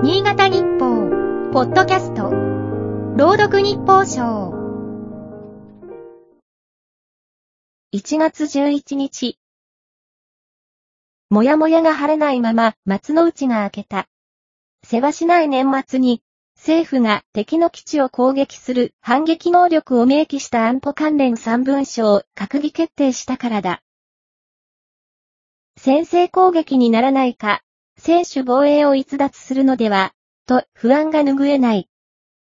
新潟日報、ポッドキャスト、朗読日報賞。1月11日。もやもやが晴れないまま、松の内が明けた。世話しない年末に、政府が敵の基地を攻撃する反撃能力を明記した安保関連3文書を閣議決定したからだ。先制攻撃にならないか、選手防衛を逸脱するのでは、と不安が拭えない。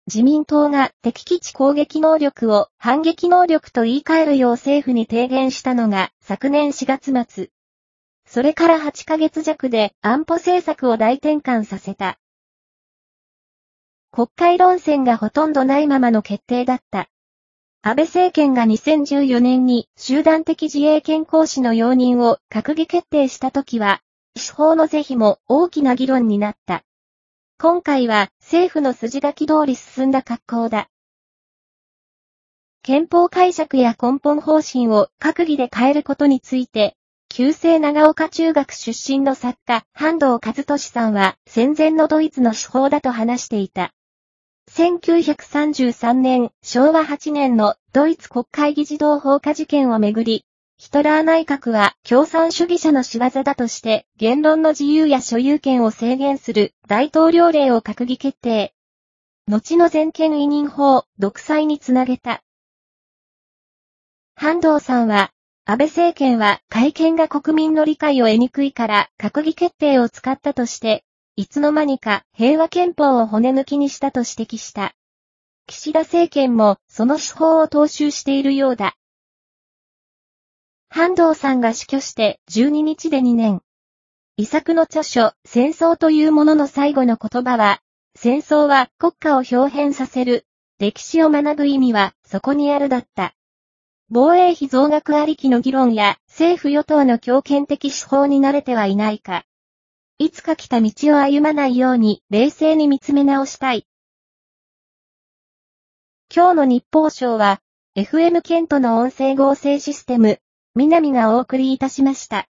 自民党が敵基地攻撃能力を反撃能力と言い換えるよう政府に提言したのが昨年4月末。それから8ヶ月弱で安保政策を大転換させた。国会論戦がほとんどないままの決定だった。安倍政権が2014年に集団的自衛権行使の容認を閣議決定したときは、司法の是非も大きな議論になった。今回は政府の筋書き通り進んだ格好だ。憲法解釈や根本方針を閣議で変えることについて、旧制長岡中学出身の作家、半藤和俊さんは戦前のドイツの手法だと話していた。1933年、昭和8年のドイツ国会議事堂放火事件をめぐり、ヒトラー内閣は共産主義者の仕業だとして言論の自由や所有権を制限する大統領令を閣議決定。後の全権委任法、独裁につなげた。半藤さんは、安倍政権は会見が国民の理解を得にくいから閣議決定を使ったとしていつの間にか平和憲法を骨抜きにしたと指摘した。岸田政権もその手法を踏襲しているようだ。半藤さんが死去して12日で2年。遺作の著書、戦争というものの最後の言葉は、戦争は国家を表変させる。歴史を学ぶ意味はそこにあるだった。防衛費増額ありきの議論や政府与党の強権的手法に慣れてはいないか。いつか来た道を歩まないように冷静に見つめ直したい。今日の日報賞は、FM ケントの音声合成システム、南がお送りいたしました。